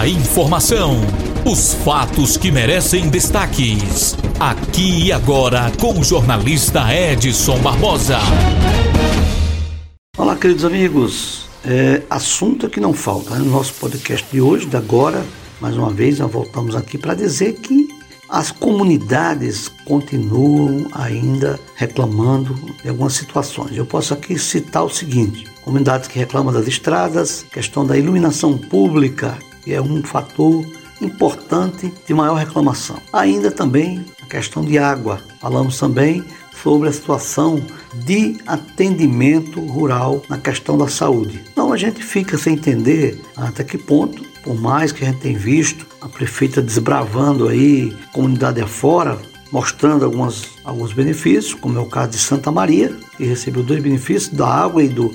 A informação, os fatos que merecem destaques. Aqui e agora com o jornalista Edson Barbosa. Olá, queridos amigos. É, assunto que não falta né? no nosso podcast de hoje, de agora. Mais uma vez, nós voltamos aqui para dizer que as comunidades continuam ainda reclamando de algumas situações. Eu posso aqui citar o seguinte: comunidades que reclamam das estradas, questão da iluminação pública, é um fator importante de maior reclamação. Ainda também a questão de água. Falamos também sobre a situação de atendimento rural na questão da saúde. Então a gente fica sem entender até que ponto por mais que a gente tenha visto a prefeita desbravando aí comunidade afora, mostrando algumas, alguns benefícios, como é o caso de Santa Maria, que recebeu dois benefícios da água e do,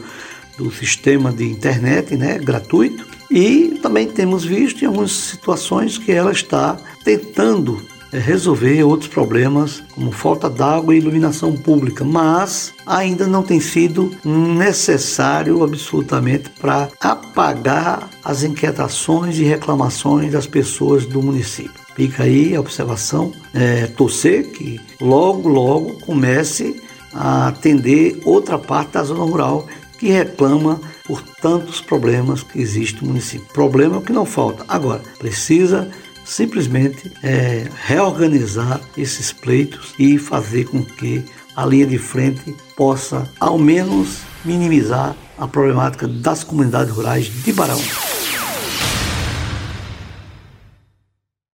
do sistema de internet né, gratuito. E também temos visto em algumas situações que ela está tentando é resolver outros problemas, como falta d'água e iluminação pública, mas ainda não tem sido necessário absolutamente para apagar as inquietações e reclamações das pessoas do município. Fica aí a observação, é, torcer que logo, logo comece a atender outra parte da zona rural que reclama por tantos problemas que existe no município. Problema é o que não falta. Agora, precisa simplesmente é, reorganizar esses pleitos e fazer com que a linha de frente possa, ao menos, minimizar a problemática das comunidades rurais de Barão.